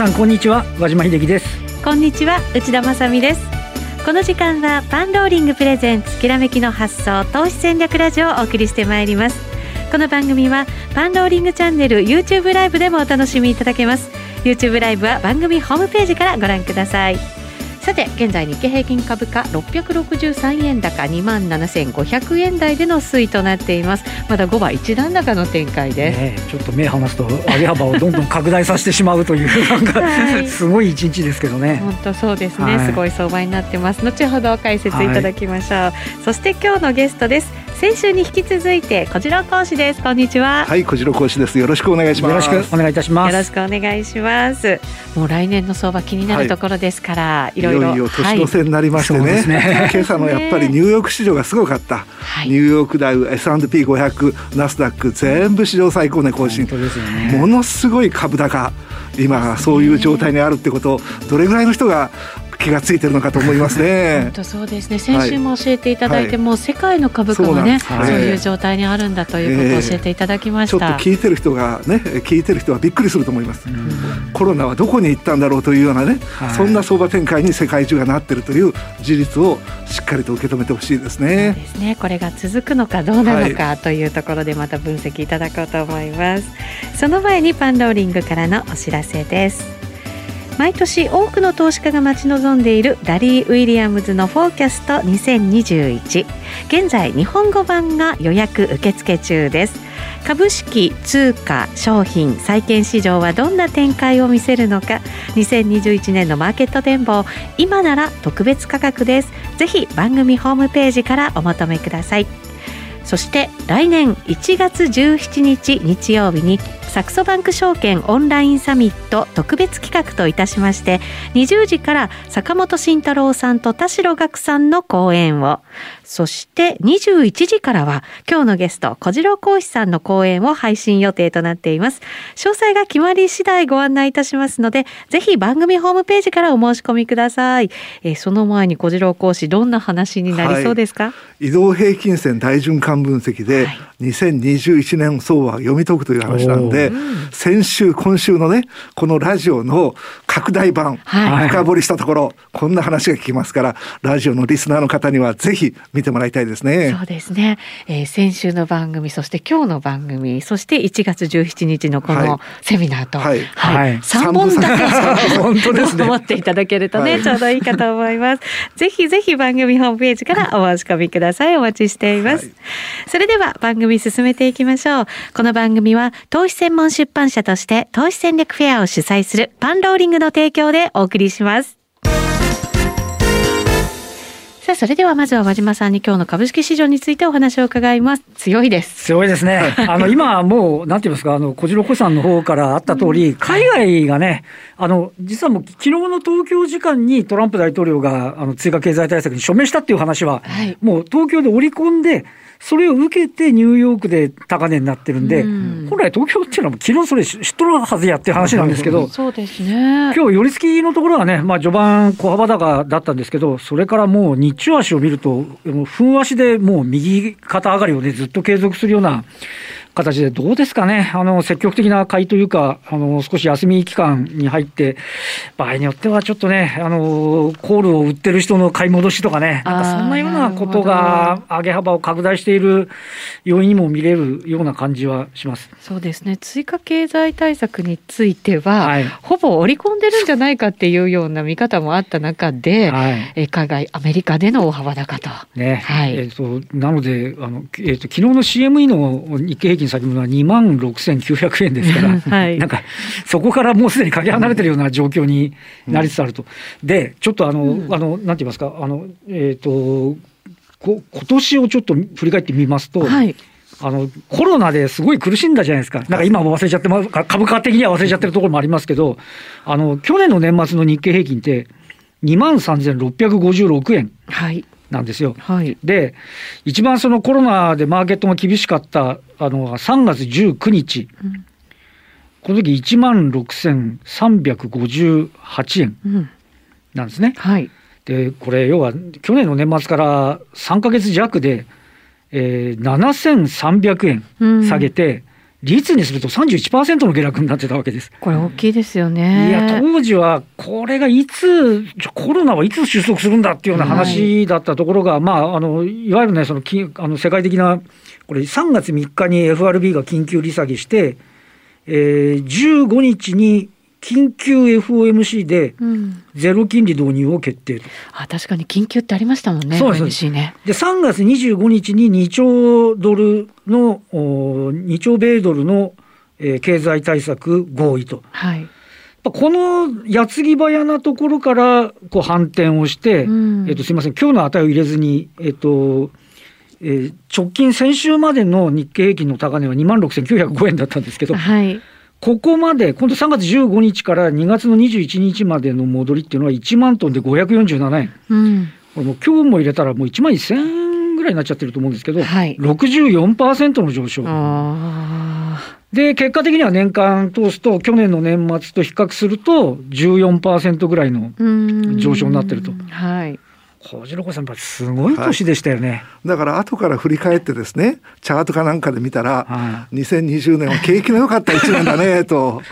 さんこんにちは和島秀樹です。こんにちは内田まさです。この時間はパンローリングプレゼンツきらめきの発想投資戦略ラジオをお送りしてまいります。この番組はパンローリングチャンネル YouTube ライブでもお楽しみいただけます。YouTube ライブは番組ホームページからご覧ください。さて現在日経平均株価663円高2万7500円台での推移となっています。まだ5番一段高の展開です、ね、ちょっと目離すと上げ幅をどんどん拡大させてしまうという なんか、はい、すごい一日ですけどね。本当そうですね、はい、すごい相場になってます。後ほど解説いただきましょう、はい、そして今日のゲストです。先週に引き続いて小次郎講師です。こんにちは。はい小次郎講師です。よろしくお願いします。よろしくお願いいたします。よろしくお願いします。もう来年の相場気になるところですから、はい、いろいろ。いよ年の瀬になりましてね。はい。ね、今朝のやっぱりニューヨーク市場がすごかった、はい、ニューヨークダウ S&P500 ナスダック全部史上最高値更新、ね、ものすごい株高。今そういう状態にあるってことどれぐらいの人が気がついてるのかと思いますね。本当そうですね。先週も教えていただいて、はい、もう世界の株価がね、そうはい、そう状態にあるんだということを教えていただきました。えー、ちょっと聞いてる人がね、聞いてる人はびっくりすると思います。コロナはどこに行ったんだろうというようなね、はい、そんな相場展開に世界中がなってるという事実をしっかりと受け止めてほしいですね。そうですね。これが続くのかどうなのかというところでまた分析いただこうと思います。その前にパンローリングからのお知らせです。毎年多くの投資家が待ち望んでいるラリー・ウィリアムズのフォーキャスト2021現在日本語版が予約受付中です。株式通貨商品債券市場はどんな展開を見せるのか。2021年のマーケット展望今なら特別価格です。ぜひ番組ホームページからお求めください。そして来年1月17日日曜日にサクソバンク証券オンラインサミット特別企画といたしまして20時から坂本慎太郎さんと田代岳さんの講演を。そして21時からは今日のゲスト小次郎講師さんの講演を配信予定となっています。詳細が決まり次第ご案内いたしますのでぜひ番組ホームページからお申し込みください、えー、その前に小次郎講師どんな話になりそうですか、はい、移動平均線大循環分析で、はい、2021年相場を読み解くという話なんでで、先週今週のねこのラジオの拡大版、はい、深掘りしたところこんな話が聞きますからラジオのリスナーの方にはぜひ見てもらいたいですね。そうですね、えー、先週の番組そして今日の番組そして1月17日のこのセミナーと、はい、はいはい、3本だけ 本当ですね持っていただけるとね、ちょうどいいかと思います。ぜひぜひ番組ホームページからお申し込みください。お待ちしています。それでは番組進めていきましょう。この番組は投資専門出版社として投資戦略フェアを主催するパンローリングの提供でお送りします。さあ、それではまずは和島さんに今日の株式市場についてお話を伺います。強いです。強いですね。あの、今もう、なんて言いますか、あの、小次郎子さんの方からあった通り、うん、海外がね、あの、実はもう昨日の東京時間にトランプ大統領が、あの、追加経済対策に署名したっていう話は、はい、もう東京で織り込んで、それを受けてニューヨークで高値になってるんで、うん、本来東京っていうのは昨日それ知っとるはずやっていう話なんですけど、そうですね。今日寄り付きのところはね、まあ序盤小幅高だったんですけど、それからもう日中足を見ると、ふん足でもう右肩上がりをね、ずっと継続するような、形で、どうですかね、あの積極的な買いというか、あの少し休み期間に入って、場合によってはちょっとね、あのコールを売ってる人の買い戻しとかね、なんかそんなようなことが、上げ幅を拡大している要因にも見れるような感じはします。そうですね、追加経済対策については、はい、ほぼ織り込んでるんじゃないかっていうような見方もあった中で、はい、え海外、アメリカでの大幅高と。ね。はい。えーと、なのであの、えーと、昨日の CME の日経平均先物は2万6900円ですから、はい、なんかそこからもうすでにかけ離れてるような状況になりつつあると。うん、で、ちょっとあの、うん、あの、なんて言いますか、あの、えっ、ー、と、こ今年をちょっと振り返ってみますと、はい、あのコロナですごい苦しんだじゃないですか、なんか今も忘れちゃって、株価的には忘れちゃってるところもありますけど、あの去年の年末の日経平均って、2万3656円。はいなんですよ。はい、で、一番そのコロナでマーケットが厳しかったあの3月19日、うん、この時1万6358円なんですね。うん、はい、で、これ、要は去年の年末から3か月弱で、えー、7300円下げて、率にすると31%の下落になってたわけです。これ大きいですよね。いや、当時はこれがいつ、コロナはいつ収束するんだっていうような話だったところが、はい、まあ、あの、いわゆるね、その、あの世界的な、これ3月3日に FRB が緊急利下げして、えー、15日に緊急 FOMC でゼロ金利導入を決定と、うん、あ確かに緊急ってありましたもんね、そうです。ね。で3月25日に2兆ドルの、2兆米ドルの、えー、経済対策合意と。はい。この矢継ぎ早なところからこう反転をして、うん、えっと、すみません、今日の値を入れずに、えっと、えー、直近、先週までの日経平均の高値は2万6905円だったんですけど、はい、ここまで、今度3月15日から2月の21日までの戻りっていうのは1万トンで547円。うん、これも今日も入れたらもう1万1000円ぐらいになっちゃってると思うんですけど、はい、64%の上昇。で、結果的には年間通すと、去年の年末と比較すると14%ぐらいの上昇になってると。はい。小次郎さんやっぱすごい年でしたよね、はい、だから後から振り返ってですねチャートかなんかで見たら、はい、2020年は景気の良かった1年だね と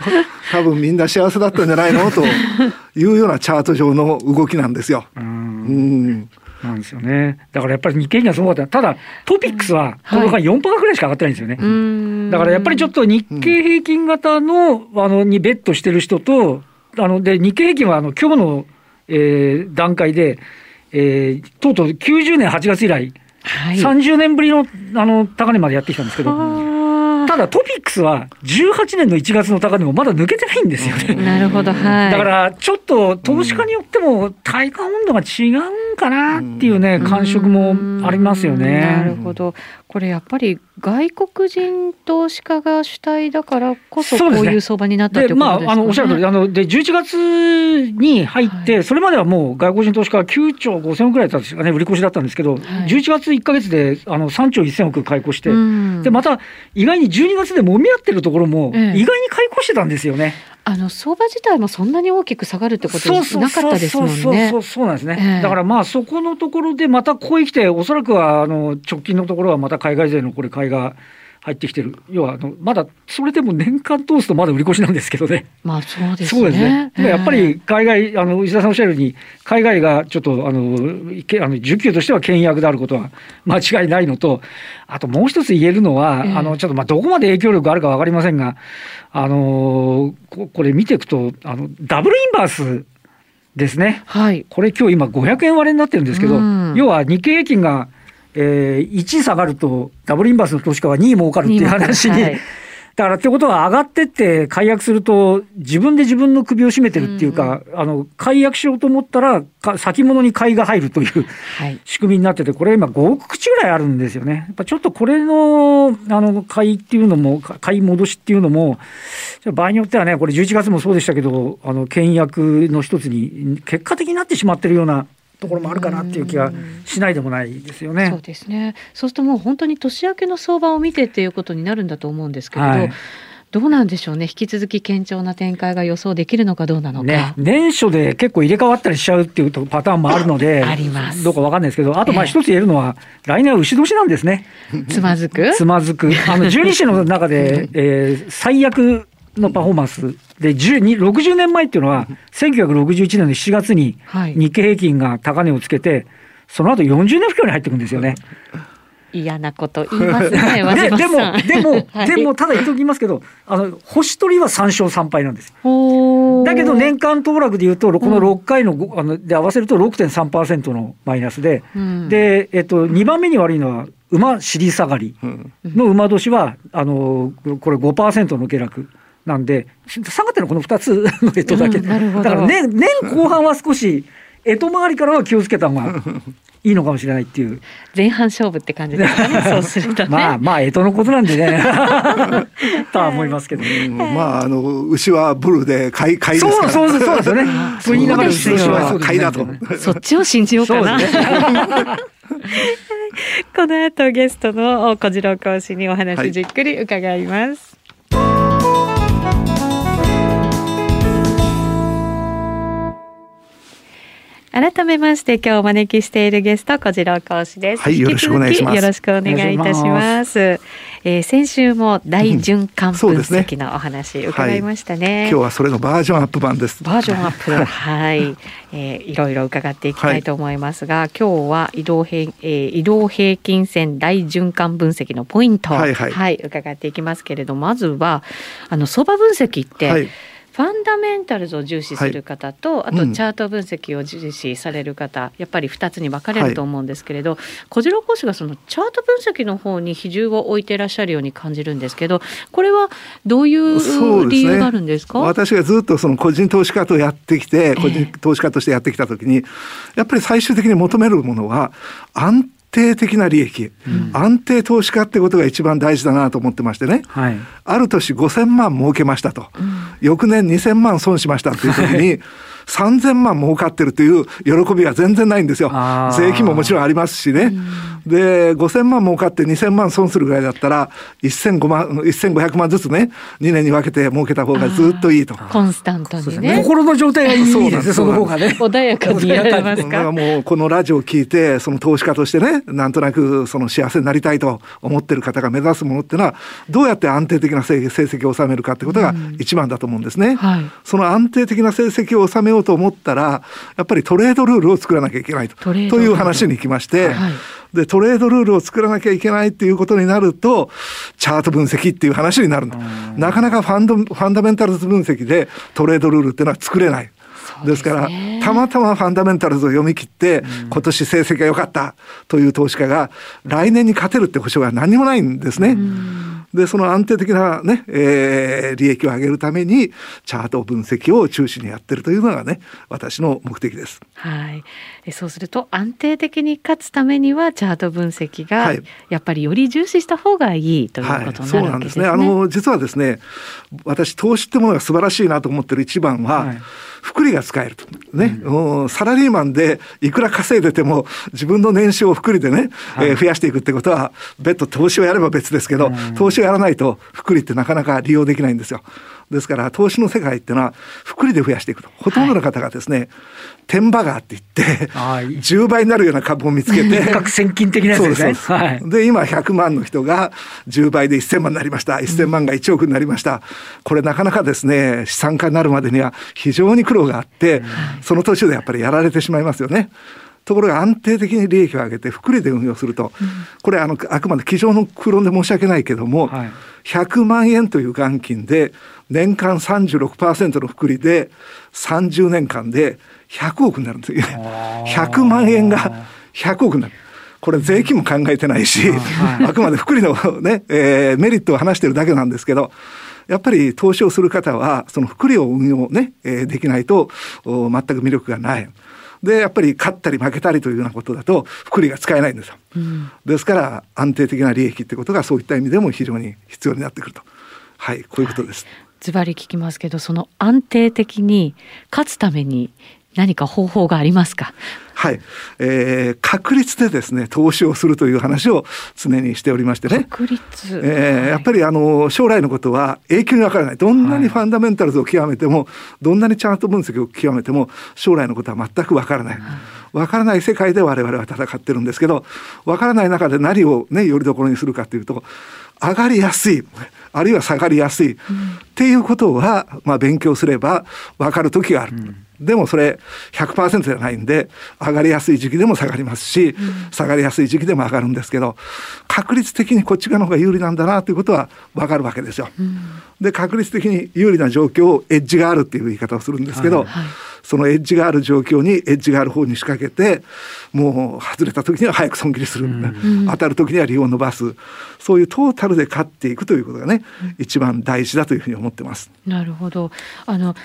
多分みんな幸せだったんじゃないの？というようなチャート上の動きなんですよ。うんなんですよね。だからやっぱり日経平均はすごかった。ただ、トピックスは、この間4%ぐらいしか上がってないんですよね。はい、だからやっぱりちょっと日経平均型の、あの、にベットしてる人と、あの、で、日経平均は、あの、今日の、えー、段階で、えー、とうとう90年8月以来、はい、30年ぶりのあの高値までやってきたんですけど、ただトピックスは18年の1月の高値もまだ抜けてないんですよね。なるほど、はい。だからちょっと投資家によっても体感温度が違うんかなっていうね、感触もありますよね。なるほど。これやっぱり外国人投資家が主体だからこそこういう相場になったってことですか、ね、まあ、あのおっしゃる通りあので11月に入って、はい、それまではもう外国人投資家は9兆5000億ぐらいだったんですかね売り越しだったんですけど、はい、11月1か月であの3兆1000億買い越して、でまた意外に12月でもみ合ってるところも、意外に買い越してたんですよね。あの相場自体もそんなに大きく下がるってことなかったですもんね。そうそうそうなんですね、えー、だからまあそこのところでまたここへ来ておそらくはあの直近のところはまた海外勢のこれ買いが入ってきてる要はあのまだそれでも年間通すとまだ売り越しなんですけどね。まあそうですね。そうですね。やっぱり海外あの石田さんおっしゃるように海外がちょっとあのあの需給としては倹約であることは間違いないのとあともう一つ言えるのは、あのちょっとまあどこまで影響力があるか分かりませんがあのこれ見ていくとあのダブルインバースですね。はい。これ今日今500円割れになってるんですけど、要は日経平均がえー、1下がるとダブルインバースの投資家は2儲かるっていう話に、はい、だからってことは上がってって解約すると自分で自分の首を絞めてるっていうか、うん、あの解約しようと思ったら先物に買いが入るという仕組みになっててこれ今5億口ぐらいあるんですよね。やっぱちょっとこれのあの買いっていうのも買い戻しっていうのも場合によってはねこれ11月もそうでしたけどあの倹約の一つに結果的になってしまってるようなところもあるかなっていう気がしないでもないですよね。そうですね。そうするともう本当に年明けの相場を見てっていうことになるんだと思うんですけれど。はいどうなんでしょうね、引き続き堅調な展開が予想できるのかどうなのか。ね、年初で結構入れ替わったりしちゃうっていうパターンもあるので、ありますどうかわかんないですけど、あとまあ一つ言えるのは、えー、来年は牛年なんですね。つまずく？つまずく。あの、十二支の中で、えー、最悪のパフォーマンスで60年前っていうのは1961年の7月に日経平均が高値をつけてその後40年不況に入っていくんですよね。嫌なこと言いますね。ででもでも、はい、でもただ言っておきますけど、あの星取りは3勝3敗なんです。だけど年間騰落でいうとこの6回の,、あので合わせると6.3%のマイナスで、うん、でえっと2番目に悪いのは馬尻下がりの馬年はあのこれ5%の下落。なんで下がってるのこの2つ の干支だけ、うん、だから年年後半は少し干支周りからは気をつけた方がいいのかもしれないっていう。前半勝負って感じですかね。そうすると、ね、まあまあ干支のことなんでね。とは思いますけど、まああの牛はブルで買い買いですから。そうそうそうですよね。そう言いながら牛は買いだと、そっちを信じようかな、ね、この後ゲストの小次郎講師にお話じっくり伺います、改めまして今日お招きしているゲスト小次郎講師です。はい、よろしくお願いします。よろしくお願いいたします。ます。えー、先週も大循環分析のお話伺いましたね。うんねはい、今日はそれのバージョンアップ版です。バージョンアップはい、えー、いろいろ伺っていきたいと思いますが、はい、今日は移動平、えー、移動平均線大循環分析のポイント、はい、はい。はい、伺っていきますけれどまずはあの相場分析って、はいファンダメンタルズを重視する方と、はい、あとチャート分析を重視される方、うん、やっぱり2つに分かれると思うんですけれど、はい、小次郎講師がそのチャート分析の方に比重を置いていらっしゃるように感じるんですけどこれはどういう理由があるんですか、ね、私がずっとその個人投資家とやってきて個人投資家としてやってきた時に、やっぱり最終的に求めるものは安定的な利益、うん、安定投資家ってことが一番大事だなと思ってましてね、はい、ある年5000万儲けましたと、うん、翌年2000万損しましたっていう時に、3000万儲かってるという喜びは全然ないんですよ。税金ももちろんありますしね。うん、で、5000万儲かって2000万損するぐらいだったら、1500万、1500万ずつね、2年に分けて儲けた方がずっといいと。コンスタントにね。心の状態がいいですね、その方がね。穏やかにやれますか？もうこのラジオを聞いて、その投資家としてね、なんとなくその幸せになりたいと思ってる方が目指すものっていうのは、どうやって安定的な成績を収めるかってことが一番だと思うんですね。うんはい、その安定的な成績を収めようと思ったらやっぱりトレードルールを作らなきゃいけないと。という話に行きまして、はい、でトレードルールを作らなきゃいけないっていうことになるとチャート分析っていう話になるん。だ。なかなかファンドファンダメンタルズ分析でトレードルールっていうのは作れない。ですから、たまたまファンダメンタルズを読み切って、今年成績が良かったという投資家が、来年に勝てるって保証は何にもないんですね。で、その安定的なね、えー、利益を上げるために、チャート分析を中心にやってるというのがね、私の目的です。はい。そうすると、安定的に勝つためには、チャート分析が、やっぱりより重視した方がいいということになるわけですね。はい、そうなんですね。あの、実はですね、私、投資ってものが素晴らしいなと思ってる一番は、はい福利が使えると。ね、うん、サラリーマンでいくら稼いでても自分の年収を福利でね、はい、えー、増やしていくってことは別途投資をやれば別ですけど、投資をやらないと福利ってなかなか利用できないんですよ。ですから投資の世界っていうのは福利で増やしていくと。ほとんどの方がですね、はい、天馬川って言って10倍になるような株を見つけて核先金的なやつですね。で今100万の人が10倍で1000万になりました。1000万が1億になりました、これなかなかですね資産家になるまでには非常に苦労があって、その途中でやっぱりやられてしまいますよね。ところが安定的に利益を上げて福利で運用すると、これあのあくまで机上の空論で申し訳ないけども、はい、100万円という元金で年間36%の福利で30年間で100億になるんですよ。100万円が100億になる。これ税金も考えてないし、あくまで福利のね、えー、メリットを話してるだけなんですけど、やっぱり投資をする方は、その福利を運用ね、えー、できないと全く魅力がない。でやっぱり勝ったり負けたりというようなことだと福利が使えないんですよ、うん、ですから安定的な利益ってことがそういった意味でも非常に必要になってくると。はいこういうことです。ズバリ聞きますけどその安定的に勝つために何か方法がありますか？はい、えー、確率でですね投資をするという話を常にしておりましてね。確率、えー、はい、やっぱりあの将来のことは永久にわからない。どんなにファンダメンタルズを極めても、はい、どんなにチャート分析を極めても将来のことは全くわからない。わからない世界で我々は戦ってるんですけど、わからない中で何をね、よりどころにするかというと、上がりやすい、あるいは下がりやすい、うん、っていうことは、まあ勉強すればわかる時がある。うんでもそれ100%じゃないんで上がりやすい時期でも下がりますし、下がりやすい時期でも上がるんですけど確率的にこっち側の方が有利なんだなということは分かるわけですよ。で確率的に有利な状況をエッジがあるっていう言い方をするんですけど、そのエッジがある状況にエッジがある方に仕掛けてもう外れた時には早く損切りする、うん、当たる時には利を伸ばす。そういうトータルで勝っていくということがね、うん、一番大事だというふうに思ってます。なるほど。あの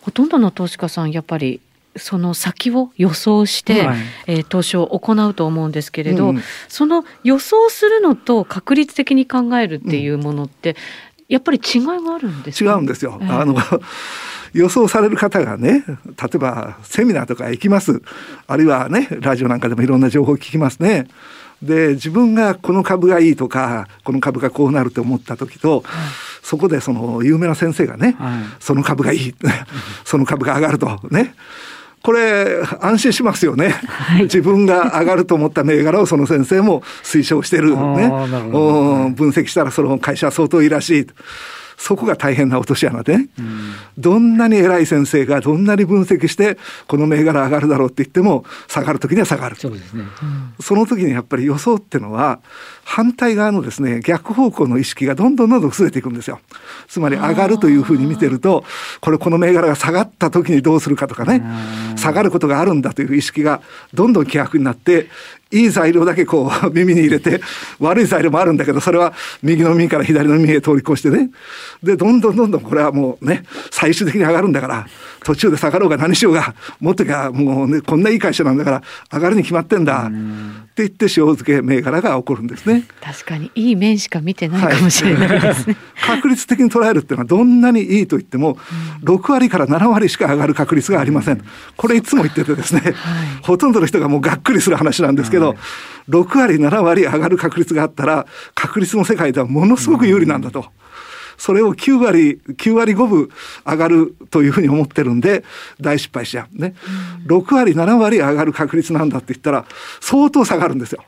ほとんどの投資家さんやっぱりその先を予想して、はい、えー、投資を行うと思うんですけれど、うん、その予想するのと確率的に考えるっていうものって、うん、やっぱり違いがあるんです違うんですよ。えー、あの予想される方がね例えばセミナーとか行きます。あるいはねラジオなんかでもいろんな情報を聞きますね。で自分がこの株がいいとかこの株がこうなると思った時と、はい、そこでその有名な先生がね、はい、その株がいい その株が上がるとねこれ安心しますよね、はい、自分が上がると思った銘柄をその先生も推奨してるね。分析したらその会社は相当いいらしいそこが大変な落とし穴で、うん、どんなに偉い先生がどんなに分析してこの銘柄上がるだろうって言っても下がる時には下がる。そうですね、うん、その時にやっぱり予想っていうのは反対側のですね逆方向の意識がどんどんどんどん薄れていくんですよ。つまり上がるというふうに見てるとこれこの銘柄が下がった時にどうするかとかね。下がることがあるんだという意識がどんどん希薄になっていい材料だけこう耳に入れて 悪い材料もあるんだけどそれは右の耳から左の耳へ通り越してね。でどんどんどんどんこれはもうね最終的に上がるんだから途中で下がろうが何しようがもっとかもうねこんないい会社なんだから上がるに決まってんだ。って言って塩漬け銘柄が起こるんですね。確かにいい面しか見てないかもしれないですね、はい、確率的に捉えるっていうのはどんなにいいと言っても6割から7割しか上がる確率がありません。これいつも言っててですね、はい、ほとんどの人がもうがっくりする話なんですけど、はい。6割7割上がる確率があったら確率の世界ではものすごく有利なんだと。それを9割9割5分上がるというふうに思ってるんで大失敗しちゃう。ね、6割7割上がる確率なんだって言ったら相当下がるんですよ。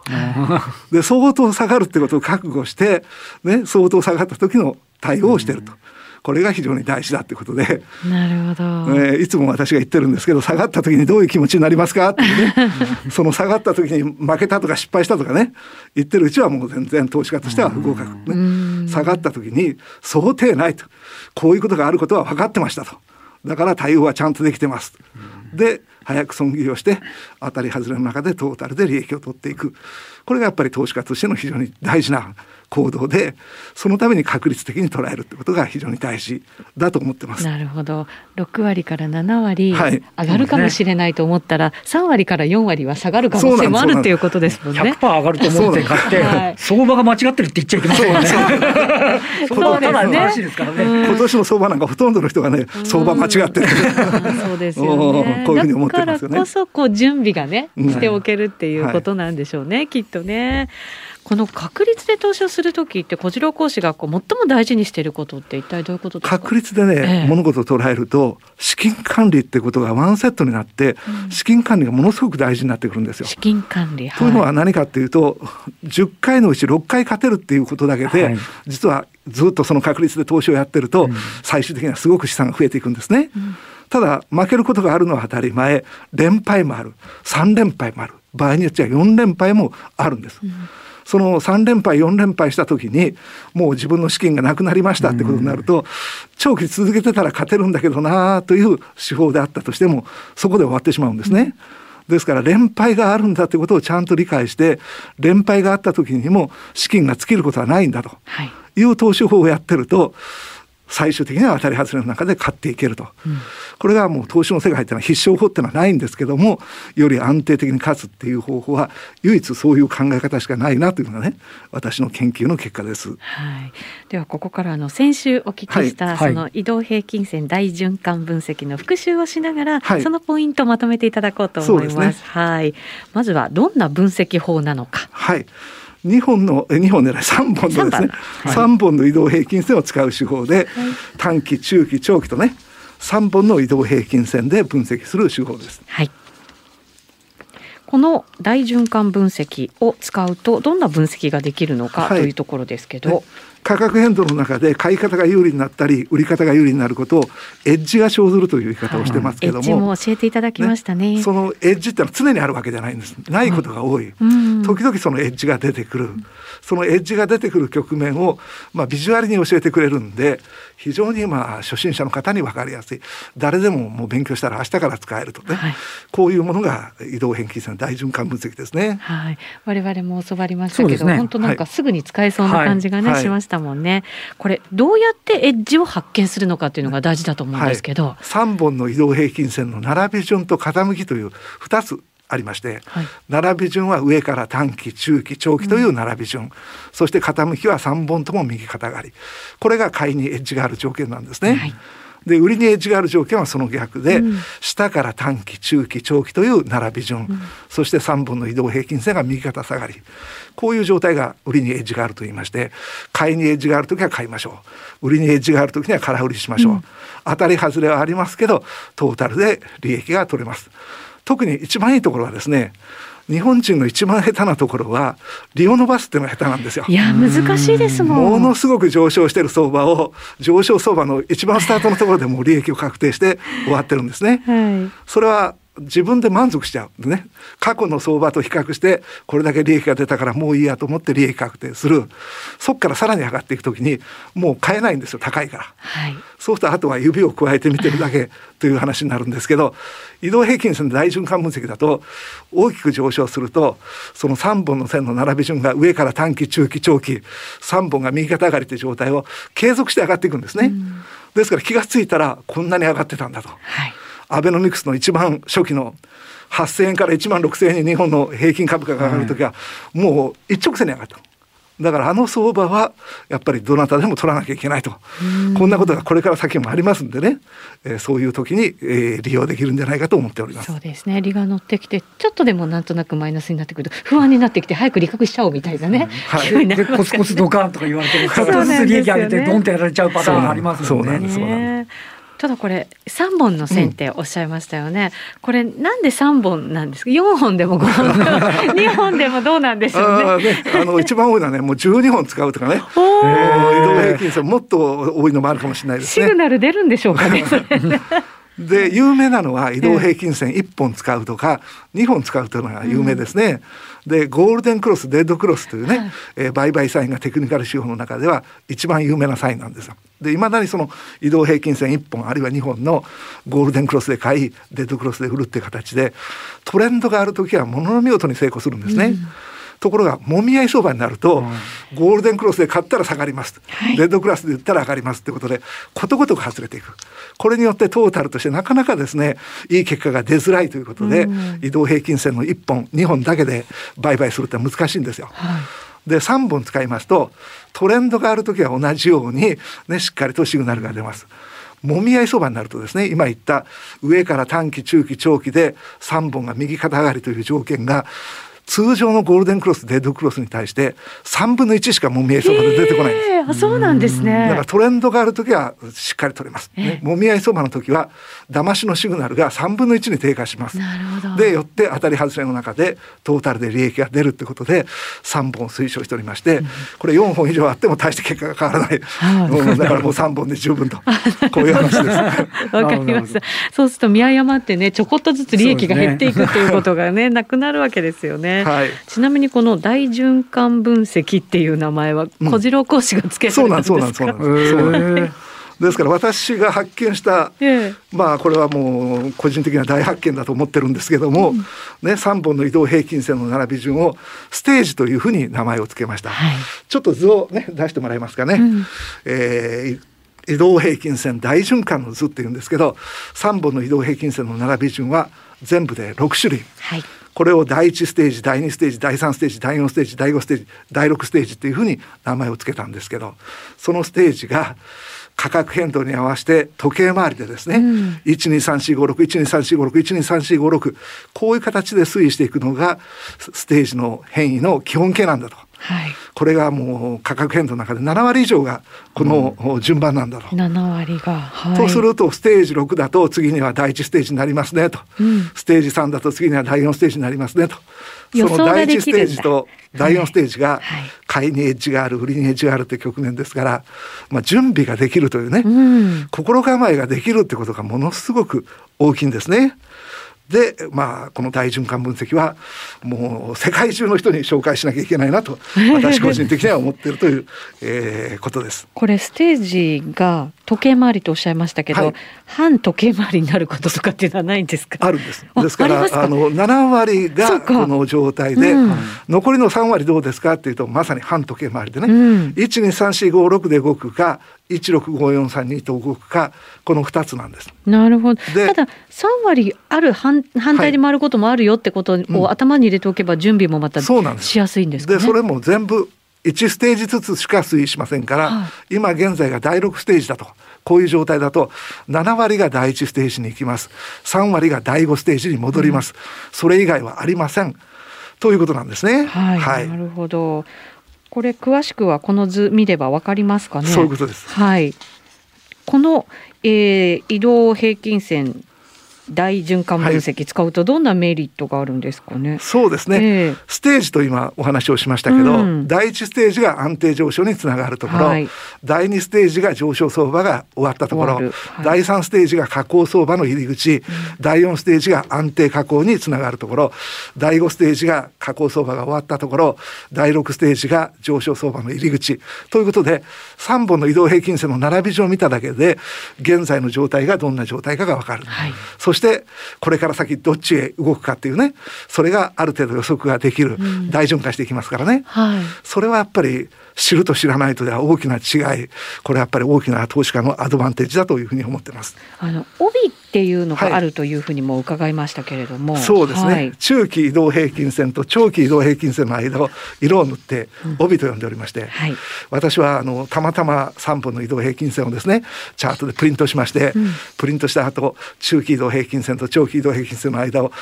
で相当下がるってことを覚悟して、ね、相当下がった時の対応をしてると。これが非常に大事だってことで。なるほど、えー、いつも私が言ってるんですけど下がった時にどういう気持ちになりますか？ってね。その下がった時に負けたとか失敗したとかね。言ってるうちはもう全然投資家としては不合格、ね、下がった時に想定ないと。こういうことがあることは分かってましたと。だから対応はちゃんとできてます。で早く損切りをして当たり外れの中でトータルで利益を取っていく。これがやっぱり投資家としての非常に大事な行動でそのために確率的に捉えるってことが非常に大事だと思ってます。なるほど6割から7割上がるかもしれないと思ったら、はい、3割から4割は下がる可能性もあるっていうことですもんね。100%上がると思って買って、はい、相場が間違ってるって言っちゃいけませんよね。そうですね。今年の相場なんかほとんどの人がね相場間違ってる。そうですよね。こういうふうに思ってますよね。だからこそこう準備がねしておけるっていうことなんでしょうね、はい、きっとね。この確率で投資をする時って小次郎講師がこう最も大事にしていることって一体どういうことですか？確率でね、ええ、物事を捉えると資金管理ってことがワンセットになって、うん、資金管理がものすごく大事になってくるんですよ。資金管理、はい、というのは何かっていうと10回のうち6回勝てるっていうことだけで、はい、実はずっとその確率で投資をやってると、うん、最終的にはすごく資産が増えていくんですね。うん。ただ負けることがあるのは当たり前。連敗もある。3連敗もある。場合によっては4連敗もあるんです。うんその3連敗4連敗した時にもう自分の資金がなくなりましたってことになると、長期続けてたら勝てるんだけどなという手法であったとしてもそこで終わってしまうんですね。ですから連敗があるんだということをちゃんと理解して連敗があった時にも資金が尽きることはないんだという投資法をやってると最終的には当たり外れの中で勝っていけると、うん、これがもう投資の世界っていうのは必勝法っていうのはないんですけどもより安定的に勝つっていう方法は唯一そういう考え方しかないなというのがね私の研究の結果です。はい、ではここからあの先週お聞きした、その移動平均線大循環分析の復習をしながら、はい、そのポイントをまとめていただこうと思います。ね、はい、まずはどんな分析法なのか。はい2本の2本でない3本のですね。3, 3本の移動平均線を使う手法で、はい、短期中期長期とね3本の移動平均線で分析する手法です。はい。この大循環分析を使うとどんな分析ができるのかというところですけど、はい価格変動の中で買い方が有利になったり売り方が有利になることをエッジが生ずるという言い方をしてますけども、も教えていただきましたね、ね、そのエッジってのは常にあるわけじゃないんです。ないことが多い、うん、時々そのエッジが出てくる、そのエッジが出てくる局面を、まあ、ビジュアルに教えてくれるんで非常にまあ初心者の方に分かりやすい。誰でももう勉強したら明日から使えるとね、はい、こういうものが移動変金線大循環分析ですね。はい、我々も教わりましたけど、ね、本当なんかすぐに使えそうな感じがね、はい、しましたもんね。これどうやってエッジを発見するのかっていうのが大事だと思うんですけど、はい、3本の移動平均線の並び順と傾きという2つありまして、はい、並び順は上から短期中期長期という並び順、うん、そして傾きは3本とも右肩上がり。これが買いにエッジがある条件なんですね。はいで売りにエッジがある条件はその逆で、うん、下から短期中期長期という並び順、うん、そして3本の移動平均線が右肩下がり。こういう状態が売りにエッジがあると言いまして買いにエッジがある時は買いましょう。売りにエッジがある時には空売りしましょう、うん、当たり外れはありますけどトータルで利益が取れます特に一番いいところはですね日本人の一番下手なところは利を伸ばすっていうのが下手なんですよ。いや難しいですもん。ものすごく上昇してる相場を上昇相場の一番スタートのところでも利益を確定して終わってるんですね。はい、それは自分で満足しちゃうね。過去の相場と比較してこれだけ利益が出たからもういいやと思って利益確定する。そこからさらに上がっていく時にもう買えないんですよ高いから、はい、そうするとあとは指を加えて見てるだけ という話になるんですけど移動平均線の大循環分析だと大きく上昇するとその3本の線の並び順が上から短期中期長期3本が右肩上がりという状態を継続して上がっていくんですね。ですから気が付いたらこんなに上がってたんだと。はいアベノミクスの一番初期の8,000円から1万6,000円に日本の平均株価が上がる時は、もう一直線に上がった。だからあの相場はやっぱりどなたでも取らなきゃいけないと。こんなことがこれから先もありますんでね、えー、そういう時に、えー、利用できるんじゃないかと思っております。そうですね。利が乗ってきてちょっとでもなんとなくマイナスになってくると不安になってきて早く利確しちゃおうみたいなね、うん、はい、でコツコツドカンとか言われてちょっとずつ利益上げてドンとやられちゃうパターンありますもんね。そうなんですそただこれ3本の線っておっしゃいましたよね、うん、これなんで3本なんですか？4本でも5本？でも2本でもどうなんでしょうね。ねあの一番多いのはねもう12本使うとかね、移動平均線もっと多いのもあるかもしれないですね。シグナル出るんでしょうかね で有名なのは移動平均線1本使うとか2本使うというのが有名ですね。うん、でゴールデンクロスデッドクロスというね、はい、えー、売買サインがテクニカル手法の中では一番有名なサインなんですよ。でいまだにその移動平均線1本あるいは2本のゴールデンクロスで買いデッドクロスで売るっていう形でトレンドがある時はものの見事に成功するんですね。うん。ところがもみ合い相場になると、ゴールデンクロスで買ったら下がります、はい、レッドクラスで売ったら上がりますってことでことごとく外れていく。これによってトータルとしてなかなかですねいい結果が出づらいということで、移動平均線の1本2本だけで売買するって難しいんですよ。はいで3本使いますとトレンドがある時は同じように、ね、しっかりとシグナルが出ます。もみ合いそばになるとですね今言った上から短期中期長期で3本が右肩上がりという条件が通常のゴールデンクロスデッドクロスに対して3分の1しかもみ合い相場で出てこないんです。あそうなんですね。だからトレンドがある時はしっかり取れます。ね、もみ合い相場の時は騙しのシグナルが3分の1に低下します。でよって当たり外れの中でトータルで利益が出るってことで3本推奨しておりまして、これ4本以上あっても大して結果が変わらない。うん、だからもう3本で十分とこういう話です。わかりました。そうすると見誤ってねちょこっとずつ利益が減っていくっていうことがねなくなるわけですよね。はい、ちなみにこの大循環分析っていう名前は小次郎講師がつけられたんですか、うん、そうなんそうなんです。から私が発見した、えまあこれはもう個人的な大発見だと思ってるんですけども、うん、ね、3本の移動平均線の並び順をステージというふうに名前を付けました、はい、ちょっと図をね出してもらえますかね、うん、えー、移動平均線大循環の図っていうんですけど3本の移動平均線の並び順は全部で6種類、はい、これを第1ステージ第2ステージ第3ステージ第4ステージ第5ステージ第6ステージっていうふうに名前を付けたんですけどそのステージが価格変動に合わせて時計回りでですね、うん、12345612345612345こういう形で推移していくのがステージの変異の基本形なんだと。はい、これがもう価格変動の中で7割以上がこの順番なんだと。う。ん、7割が、はい、そうするとステージ6だと次には第1ステージになりますねと、うん、ステージ3だと次には第4ステージになりますねと。その第1ステージと第4ステージが買い。にエッジがある売りにエッジがあるって局面ですから、まあ、準備ができるというね、うん、心構えができるってことがものすごく大きいんですね。でまあこの大循環分析はもう世界中の人に紹介しなきゃいけないなと 私個人的には思っているという、えー、ことです。これステージが時計回りとおっしゃいましたけど、はい、反時計回りになることとかっていうのはないんですか？あるんです。ですからあの7割がこの状態で、うん、残りの3割どうですかっていうとまさに反時計回りでね、うん、123456で動くか165432と動くかこの2つなんです。なるほど。ただ3割ある反反対に回ることもあるよってことを頭に入れておけば準備もまたしやすいんですか、ね、でそれも全部1ステージずつしか推移しませんから、はい、今現在が第6ステージだとこういう状態だと7割が第1ステージに行きます。3割が第5ステージに戻ります、うん、それ以外はありません。ということなんですね。はい、はい、なるほどこれ詳しくはこの図見ればわかりますかね？そういうことです。はい。この、えー、移動平均線大循環分析使うとどんなメリットがあるんですかね？そうですね、えー、ステージと今お話をしましたけど、うん、第一ステージが安定上昇につながるところ、はい、第二ステージが上昇相場が終わったところ、はい、第三ステージが下降相場の入り口、うん、第四ステージが安定下降につながるところ第五ステージが下降相場が終わったところ第六ステージが上昇相場の入り口。ということで3本の移動平均線の並び順を見ただけで現在の状態がどんな状態かが分かる。はい、そしてこれから先どっちへ動くかっていうねそれがある程度予測ができる、うん、大循環していきますからね、はい、それはやっぱり知ると知らないとでは大きな違い。これはやっぱり大きな投資家のアドバンテージだというふうに思ってます。あの帯っていうのがあるというふうにも伺いましたけれども、はい、そうですね、はい、中期移動平均線と長期移動平均線の間を色を塗って帯と呼んでおりまして、うんはい、私はあのたまたま3本の移動平均線をですねチャートでプリントしまして、うん、プリントした後中期移動平均線と長期移動平均線の間を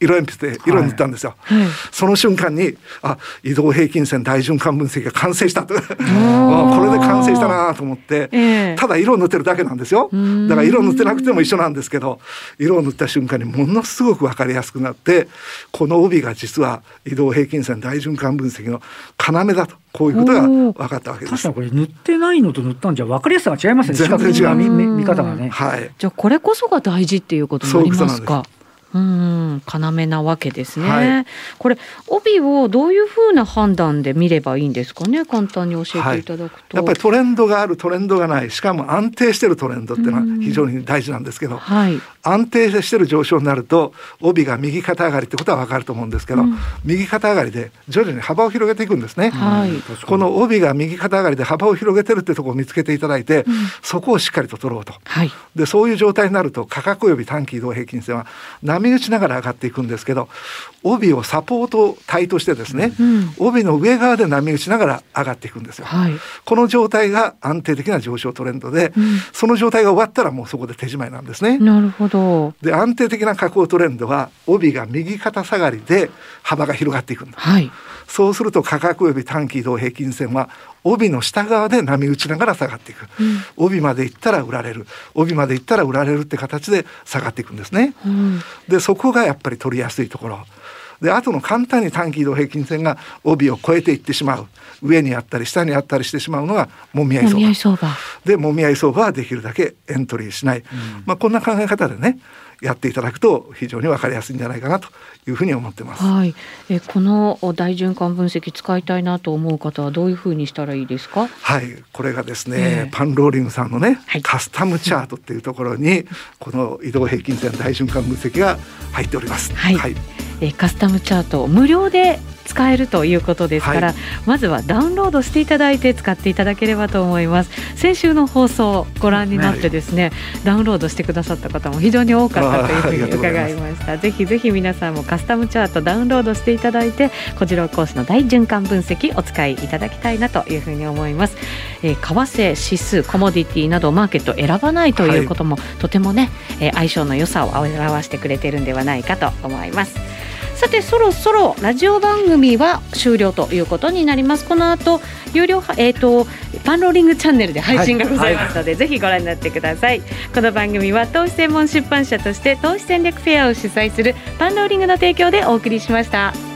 色鉛筆で色塗ったんですよ、はい、その瞬間にあ移動平均線大循環分析が完成したと。これで完成したなと思って、えー、ただ色を塗ってるだけなんですよ。だから色を塗ってなくても一緒なんですけど色を塗った瞬間にものすごく分かりやすくなってこの帯が実は移動平均線大循環分析の要だと。こういうことが分かったわけです。確かにこれ塗ってないのと塗ったんじゃ分かりやすさが違いますね。全然違う見見方がね。はい。じゃあこれこそが大事っていうことになりますか？うん要なわけですね、はい、これ帯をどういうふうな判断で見ればいいんですかね？簡単に教えていただくと、はい、やっぱりトレンドがあるトレンドがない。しかも安定してるトレンドっていうのは非常に大事なんですけど、はい、安定してる上昇になると帯が右肩上がりってことは分かると思うんですけど、うん、右肩上がりで徐々に幅を広げていくんですね、はい、この帯が右肩上がりで幅を広げてるってところを見つけていただいて、うん、そこをしっかりと取ろうと、はい、でそういう状態になると価格及び短期移動平均線は波打ちながら上がっていくんですけど帯をサポート体としてですね、うん、帯の上側で波打ちながら上がっていくんですよ、はい、この状態が安定的な上昇トレンドで、うん、その状態が終わったらもうそこで手締まいなんですね。なるほど。で安定的な下降トレンドは帯が右肩下がりで幅が広がっていくんだ、はい、そうすると価格及び短期移動平均線は帯の下側で波打ちながら下がっていく、うん、帯まで行ったら売られる。帯まで行ったら売られるって形で下がっていくんですね、うん、でそこがやっぱり取りやすいところ。で後の簡単に短期移動平均線が帯を超えていってしまう。上にあったり下にあったりしてしまうのがもみ合い相場。でもみ合い相場はできるだけエントリーしない、うん、まあ、こんな考え方でねやっていただくと非常に分かりやすいんじゃないかなというふうに思ってます。はい、えこの大循環分析使いたいなと思う方はどういうふうにしたらいいですか？はい、これがですね、えー、パンローリングさんのね、はい、カスタムチャートっていうところにこの移動平均線大循環分析が入っております。はい、はい、えカスタムチャート無料で使えるということですから、はい、まずはダウンロードしていただいて使っていただければと思います。先週の放送をご覧になってですね、ダウンロードしてくださった方も非常に多かったというふうに伺いました。ぜひぜひ皆さんもカスタムチャートダウンロードしていただいて小次郎コースの大循環分析お使いいただきたいなというふうに思います、えー、為替指数コモディティなどマーケット選ばないということも、はい、とてもね、えー、相性の良さを表してくれているんではないかと思いますさてそろそろラジオ番組は終了ということになります。この後有料えっ、ー、とパンローリングチャンネルで配信がございますので、はいはい、ぜひご覧になってください。この番組は投資専門出版社として投資戦略フェアを主催するパンローリングの提供でお送りしました。